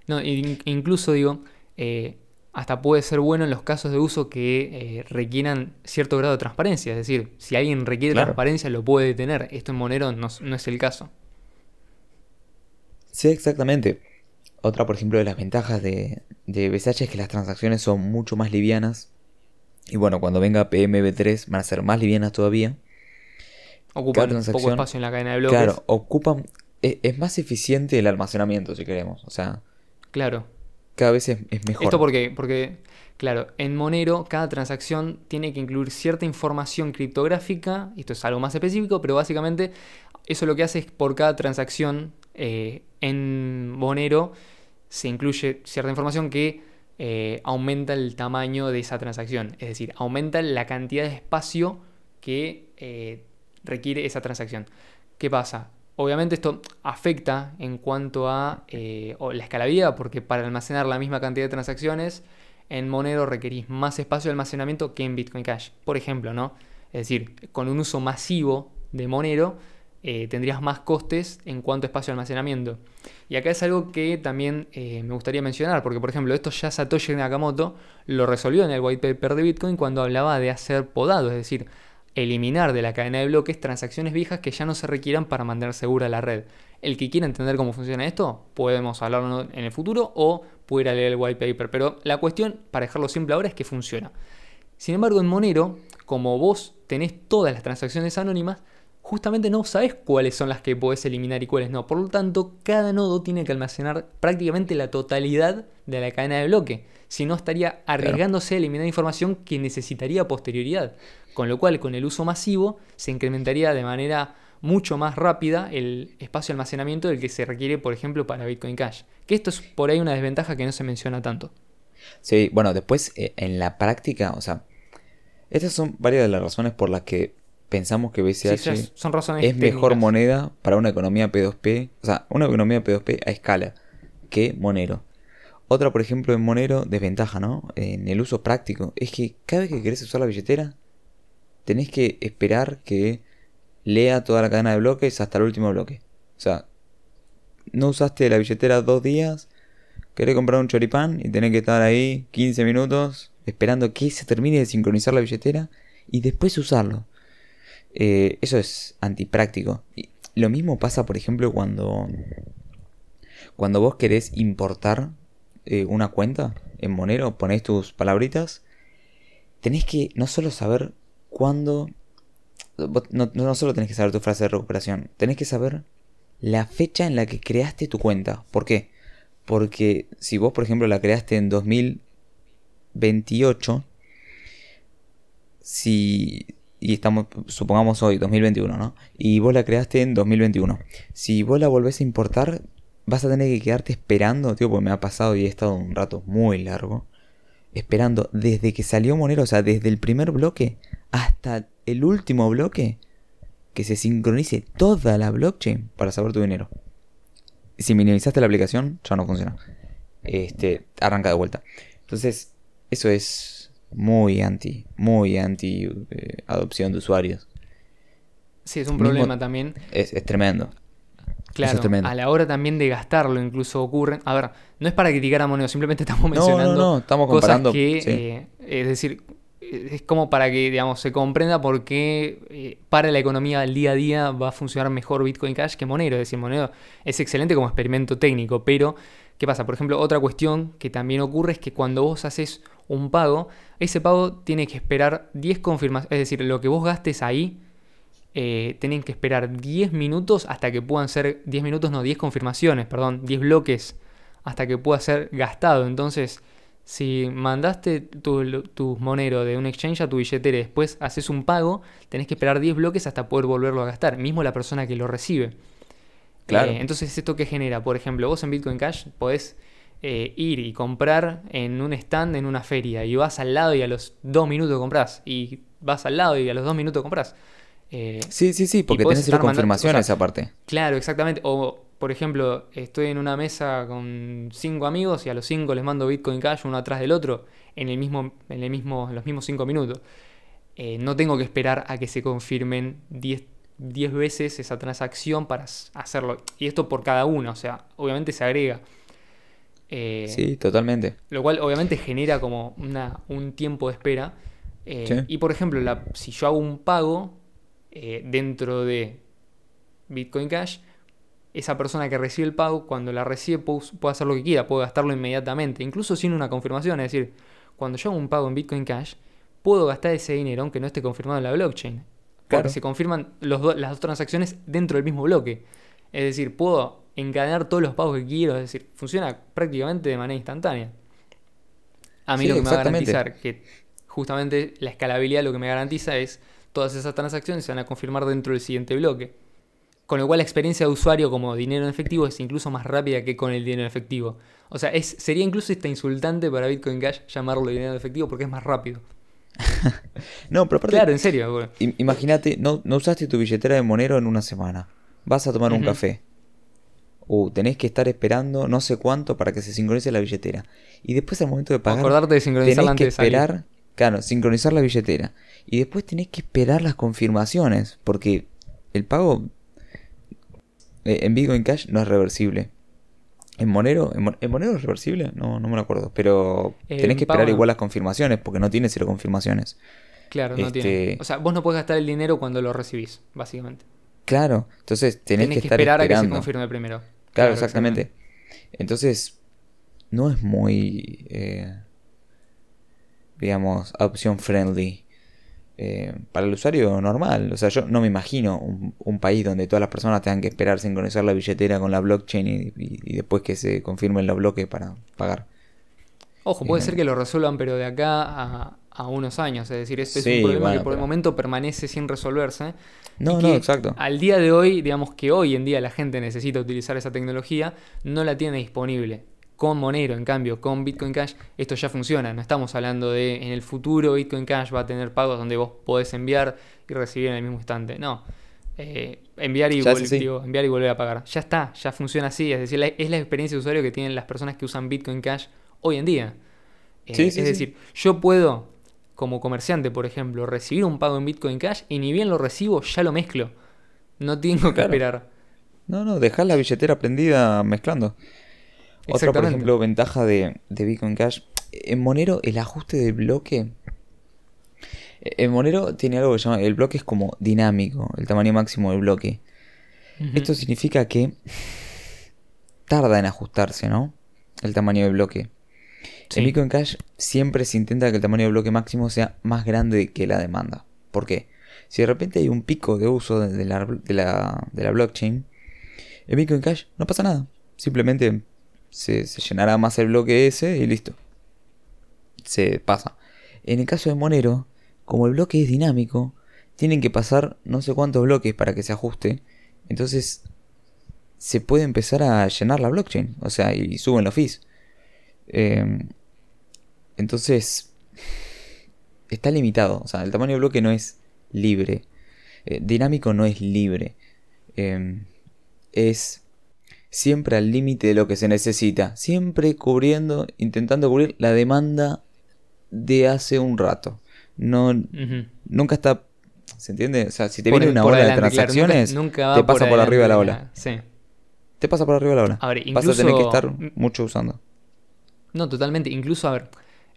No, incluso digo, eh, hasta puede ser bueno en los casos de uso que eh, requieran cierto grado de transparencia. Es decir, si alguien requiere transparencia, lo puede tener. Esto en Monero no, es el caso. Sí, exactamente. Otra, por ejemplo, de las ventajas de, de BCH es que las transacciones son mucho más livianas y bueno, cuando venga PMB3 van a ser más livianas todavía. Ocupan poco espacio en la cadena de bloques. Claro, ocupan. E, es, más eficiente el almacenamiento, si queremos. O sea. Claro. Cada vez es, mejor. Esto porque, porque, claro, en Monero cada transacción tiene que incluir cierta información criptográfica. Esto es algo más específico, pero básicamente eso lo que hace es por cada transacción eh, en Monero se incluye cierta información que eh, aumenta el tamaño de esa transacción. Es decir, aumenta la cantidad de espacio que eh, requiere esa transacción. ¿Qué pasa? Obviamente esto afecta en cuanto a la escalabilidad, porque para almacenar la misma cantidad de transacciones, en Monero requerís más espacio de almacenamiento que en Bitcoin Cash, por ejemplo, ¿no? Es decir, con un uso masivo de Monero, eh, tendrías más costes en cuanto a espacio de almacenamiento. Y acá es algo que también eh, me gustaría mencionar, porque por ejemplo, esto ya Satoshi Nakamoto lo resolvió en el white paper de Bitcoin cuando hablaba de hacer podado, es decir, eliminar de la cadena de bloques transacciones viejas que ya no se requieran para mantener segura la red. El que quiera entender cómo funciona esto, podemos hablarlo en el futuro o pudiera leer el white paper, pero la cuestión, para dejarlo simple ahora, es que funciona. Sin embargo, en Monero, como vos tenés todas las transacciones anónimas, justamente no sabes cuáles son las que podés eliminar y cuáles no. Por lo tanto, cada nodo tiene que almacenar prácticamente la totalidad de la cadena de bloque. Si no, estaría arriesgándose a eliminar información que necesitaría posterioridad. Con lo cual, con el uso masivo, se incrementaría de manera mucho más rápida el espacio de almacenamiento del que se requiere, por ejemplo, para Bitcoin Cash. Que esto es por ahí una desventaja que no se menciona tanto. Sí, bueno, después eh, en la práctica, o sea, estas son varias de las razones por las que pensamos que BCH son razones es mejor moneda para una economía P2P, o sea, una economía P2P a escala que Monero. Otra, por ejemplo, en Monero, desventaja, ¿no? En el uso práctico, es que cada vez que querés usar la billetera, tenés que esperar que lea toda la cadena de bloques hasta el último bloque. O sea, no usaste la billetera dos días, querés comprar un choripán y tenés que estar ahí 15 minutos esperando que se termine de sincronizar la billetera y después usarlo. Eh, eso es antipráctico. Y lo mismo pasa, por ejemplo, cuando, cuando vos querés importar eh, una cuenta en Monero, ponés tus palabritas, tenés que no solo saber cuándo... No, no solo tenés que saber tu frase de recuperación, tenés que saber la fecha en la que creaste tu cuenta. ¿Por qué? Porque si vos, por ejemplo, la creaste en 2028, si, y estamos, supongamos hoy, 2021, ¿no? Y vos la creaste en 2021. Si vos la volvés a importar, vas a tener que quedarte esperando, tío, porque me ha pasado y he estado un rato muy largo, esperando desde que salió Monero, o sea, desde el primer bloque hasta el último bloque, que se sincronice toda la blockchain para saber tu dinero. Si minimizaste la aplicación, ya no funciona. Este, arranca de vuelta. Entonces, eso es muy anti, muy anti eh, adopción de usuarios. Sí, es un problema también. Es, tremendo. Claro, a la hora también de gastarlo incluso ocurren. A ver, no es para criticar a Monero, simplemente estamos mencionando no, no, estamos comparando, cosas que, eh, es decir, es como para que, digamos, se comprenda por qué eh, para la economía del día a día va a funcionar mejor Bitcoin Cash que Monero. Es decir, Monero es excelente como experimento técnico, pero ¿qué pasa? Por ejemplo, otra cuestión que también ocurre es que cuando vos haces un pago, ese pago tiene que esperar 10 confirmaciones, es decir, lo que vos gastes ahí, eh, tienen que esperar 10 minutos hasta que puedan ser, 10 minutos no, 10 confirmaciones, perdón, 10 bloques hasta que pueda ser gastado. Entonces, si mandaste tu, tu, monero de un exchange a tu billetera y después haces un pago, tenés que esperar 10 bloques hasta poder volverlo a gastar, mismo la persona que lo recibe. Claro. Eh, entonces, ¿esto qué genera? Por ejemplo, vos en Bitcoin Cash podés eh, ir y comprar en un stand en una feria y vas al lado y a los dos minutos compras y vas al lado y a los dos minutos compras. Eh, sí, sí, sí, porque tenés que confirmación esa parte. Claro, exactamente. O, por ejemplo, estoy en una mesa con cinco amigos y a los cinco les mando Bitcoin Cash uno atrás del otro en, el mismo, en, el mismo, los mismos cinco minutos. No tengo que esperar a que se confirmen 10 veces esa transacción para hacerlo. Y esto por cada uno, o sea, obviamente se agrega. Eh, sí, totalmente. Lo cual obviamente genera como una, un tiempo de espera. Eh, y por ejemplo, la, si yo hago un pago eh, dentro de Bitcoin Cash, esa persona que recibe el pago, cuando la recibe puede, hacer lo que quiera, puede gastarlo inmediatamente, incluso sin una confirmación. Es decir, cuando yo hago un pago en Bitcoin Cash, puedo gastar ese dinero aunque no esté confirmado en la blockchain. Porque se confirman las dos transacciones dentro del mismo bloque. Es decir, puedo encadenar todos los pagos que quiero, es decir, funciona prácticamente de manera instantánea. A mí lo que me va a garantizar que justamente la escalabilidad lo que me garantiza es todas esas transacciones se van a confirmar dentro del siguiente bloque. Con lo cual la experiencia de usuario como dinero en efectivo es incluso más rápida que con el dinero en efectivo. O sea, es, sería incluso esta insultante para Bitcoin Cash llamarlo dinero en efectivo porque es más rápido. (laughs) no, pero aparte, Claro, en serio. Imagínate, no, no usaste tu billetera de Monero en una semana. Vas a tomar un café uh, tenés que estar esperando no sé cuánto para que se sincronice la billetera. Y después al momento de pagar, Acordarte de sincronizar tenés que esperar, claro, sincronizar la billetera. Y después tenés que esperar las confirmaciones, porque el pago eh, en Bitcoin Cash no es reversible. ¿En Monero? ¿En, Monero es reversible? No, no me lo acuerdo. Pero tenés que esperar igual las confirmaciones, porque no tiene cero confirmaciones. Claro, no tiene. Este o sea, vos no podés gastar el dinero cuando lo recibís, básicamente. Claro, entonces tenés, que, estar esperar a que se confirme primero. Claro, exactamente. Entonces, no es muy, eh, digamos, opción friendly eh, para el usuario normal. O sea, yo no me imagino un, país donde todas las personas tengan que esperar sincronizar la billetera con la blockchain y, después que se confirmen los bloques para pagar. Ojo, puede eh, ser que lo resuelvan, pero de acá a, unos años. Es decir, este es un problema que por el momento permanece sin resolverse. No, no, exacto. Al día de hoy, digamos que hoy en día la gente necesita utilizar esa tecnología, no la tiene disponible. Con Monero, en cambio, con Bitcoin Cash, esto ya funciona. No estamos hablando de en el futuro Bitcoin Cash va a tener pagos donde vos podés enviar y recibir en el mismo instante. No. Eh, enviar, y enviar y volver a pagar. Ya está, ya funciona así. Es decir, es la experiencia de usuario que tienen las personas que usan Bitcoin Cash hoy en día. Eh, es decir, yo puedo, como comerciante, por ejemplo, recibir un pago en Bitcoin Cash y ni bien lo recibo, ya lo mezclo. No tengo que esperar. No, no, dejar la billetera prendida mezclando. Otra, por ejemplo, ventaja de, Bitcoin Cash. En Monero, el ajuste del bloque. En Monero tiene algo que se llama. El bloque es como dinámico, el tamaño máximo del bloque. Esto significa que tarda en ajustarse, ¿no? El tamaño del bloque. En Bitcoin Cash siempre se intenta que el tamaño del bloque máximo sea más grande que la demanda. ¿Por qué? Si de repente hay un pico de uso de la, de la, de la blockchain, en Bitcoin Cash no pasa nada. Simplemente se, llenará más el bloque ese y listo. Se pasa. En el caso de Monero, como el bloque es dinámico, tienen que pasar no sé cuántos bloques para que se ajuste. Entonces se puede empezar a llenar la blockchain. O sea, y suben los fees. Em, entonces, está limitado. O sea, el tamaño del bloque no es libre. Eh, dinámico no es libre. Em, es siempre al límite de lo que se necesita, siempre cubriendo, intentando cubrir la demanda de hace un rato. No, nunca está, ¿se entiende? O sea, si te viene una ola de transacciones, te pasa por, arriba de la ola. Sí. Te pasa por arriba de la ola. Vas a tener que estar mucho usando. No, totalmente. Incluso, a ver,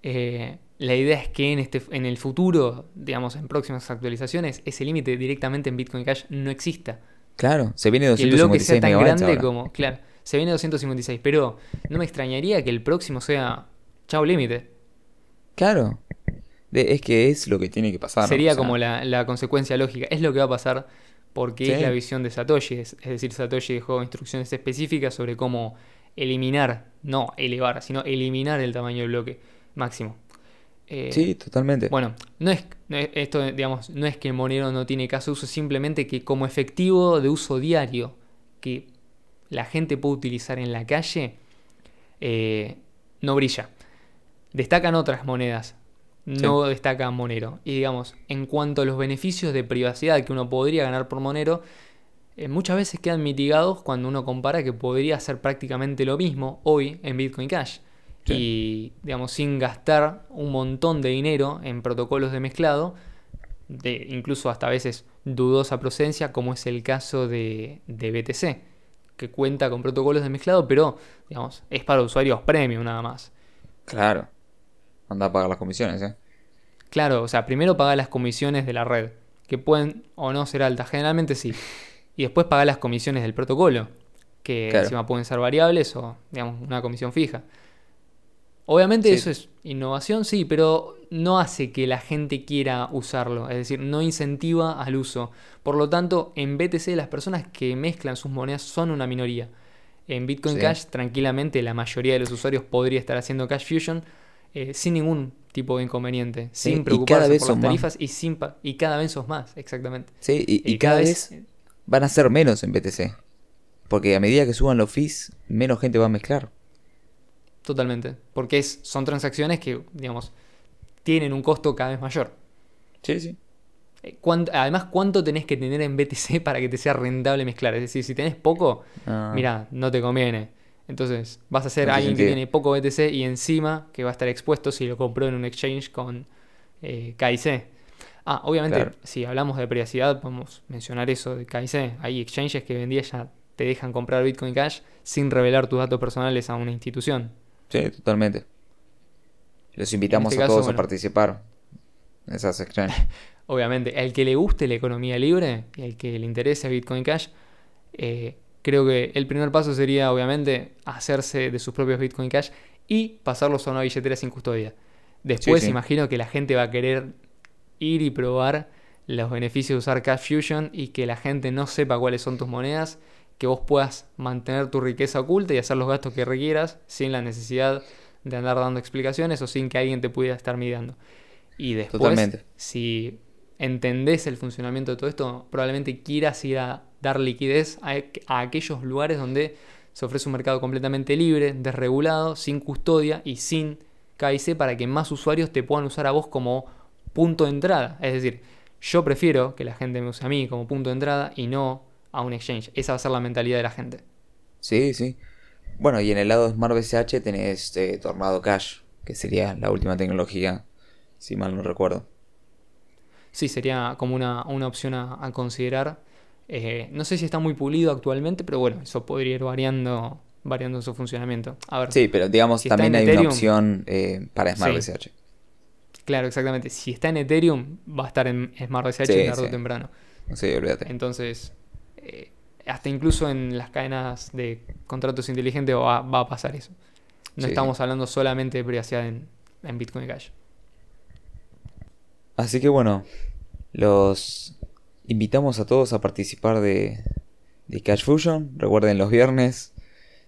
eh, la idea es que en, este, en el futuro, digamos, en próximas actualizaciones, ese límite directamente en Bitcoin Cash no exista. Claro, se viene 256 el bloque sea tan grande como. Claro, se viene 256, pero no me extrañaría que el próximo sea chao límite. Claro. es que es lo que tiene que pasar. Sería como la, consecuencia lógica. Es lo que va a pasar porque es la visión de Satoshi. Es, decir, Satoshi dejó instrucciones específicas sobre cómo eliminar, no elevar, sino eliminar el tamaño del bloque máximo. Eh, sí, totalmente. Bueno, no es, esto, digamos, no es que Monero no tiene caso de uso, simplemente que como efectivo de uso diario que la gente puede utilizar en la calle, eh, no brilla. Destacan otras monedas, no destaca Monero. Y digamos, en cuanto a los beneficios de privacidad que uno podría ganar por Monero, eh, muchas veces quedan mitigados cuando uno compara que podría hacer prácticamente lo mismo hoy en Bitcoin Cash y, digamos, sin gastar un montón de dinero en protocolos de mezclado, de incluso hasta a veces dudosa procedencia, como es el caso de, BTC, que cuenta con protocolos de mezclado, pero, digamos, es para usuarios premium nada más. Claro. Anda a pagar las comisiones, ¿eh? Claro, o sea, primero pagar las comisiones de la red, que pueden o no ser altas, generalmente sí. Y después pagar las comisiones del protocolo, que encima pueden ser variables o, digamos, una comisión fija. Obviamente eso es innovación, sí, pero no hace que la gente quiera usarlo, es decir, no incentiva al uso. Por lo tanto, en BTC las personas que mezclan sus monedas son una minoría. En Bitcoin Cash, tranquilamente, la mayoría de los usuarios podría estar haciendo Cash Fusion eh, sin ningún tipo de inconveniente, sin preocuparse por las tarifas y, sin y cada vez sos más, exactamente. Sí, y, cada, vez van a ser menos en BTC. Porque a medida que suban los fees, menos gente va a mezclar. Totalmente. Porque es, son transacciones que, digamos, tienen un costo cada vez mayor. Sí, sí. Eh, además, ¿cuánto tenés que tener en BTC (laughs) para que te sea rentable mezclar? Es decir, si tenés poco, ah. mira, no te conviene. Entonces, vas a ser alguien que tiene poco BTC y encima que va a estar expuesto si lo compró en un exchange con eh, KIC. Ah, obviamente, si hablamos de privacidad, podemos mencionar eso de KIC. Hay exchanges que vendía ya te dejan comprar Bitcoin Cash sin revelar tus datos personales a una institución. Sí, totalmente. Los invitamos este a todos a participar en esas secciones. (laughs) Obviamente, al que le guste la economía libre y al que le interese Bitcoin Cash, eh, creo que el primer paso sería, obviamente, hacerse de sus propios Bitcoin Cash y pasarlos a una billetera sin custodia. Después, imagino que la gente va a querer ir y probar los beneficios de usar Cash Fusion y que la gente no sepa cuáles son tus monedas, que vos puedas mantener tu riqueza oculta y hacer los gastos que requieras sin la necesidad de andar dando explicaciones o sin que alguien te pudiera estar midiendo. Y después, si entendés el funcionamiento de todo esto, probablemente quieras ir a dar liquidez a, a aquellos lugares donde se ofrece un mercado completamente libre, desregulado, sin custodia y sin KIC para que más usuarios te puedan usar a vos como punto de entrada. Es decir, yo prefiero que la gente me use a mí como punto de entrada y no a un exchange. Esa va a ser la mentalidad de la gente. Sí, sí. Bueno, y en el lado de Smart BCH tenés eh, Tornado Cash, que sería la última tecnología, si mal no recuerdo. Sí, sería como una, opción a considerar. Eh, no sé si está muy pulido actualmente, pero bueno, eso podría ir variando, variando su funcionamiento. A ver, sí, pero digamos, también hay una opción eh, para Smart BCH. Claro, exactamente. Si está en Ethereum, va a estar en Smart BCH tarde o temprano. Sí, olvídate. Entonces, eh, hasta incluso en las cadenas de contratos inteligentes va, a pasar eso. No estamos hablando solamente de privacidad en, en Bitcoin Cash. Así que bueno, los invitamos a todos a participar de, Cash Fusion. Recuerden, los viernes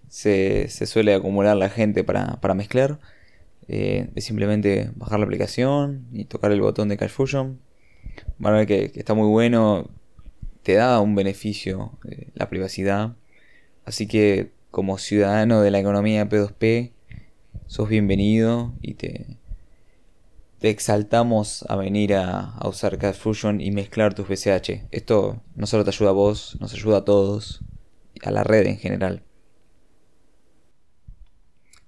se, suele acumular la gente para, mezclar. Eh, es simplemente bajar la aplicación y tocar el botón de Cash Fusion. Van a ver que, está muy bueno. Te da un beneficio eh, la privacidad. Así que como ciudadano de la economía P2P, sos bienvenido y te, exaltamos a venir a, usar Cash Fusion y mezclar tus BCH. Esto no solo te ayuda a vos, nos ayuda a todos, a la red en general.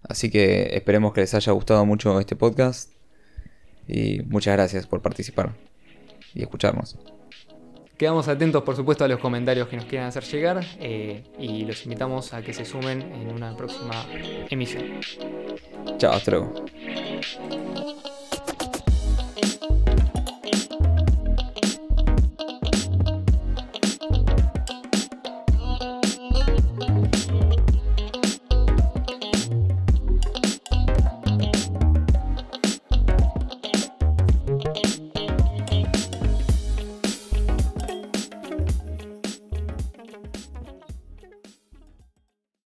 Así que esperemos que les haya gustado mucho este podcast y muchas gracias por participar y escucharnos. Quedamos atentos, por supuesto, a los comentarios que nos quieran hacer llegar eh, y los invitamos a que se sumen en una próxima emisión. Chao, hasta.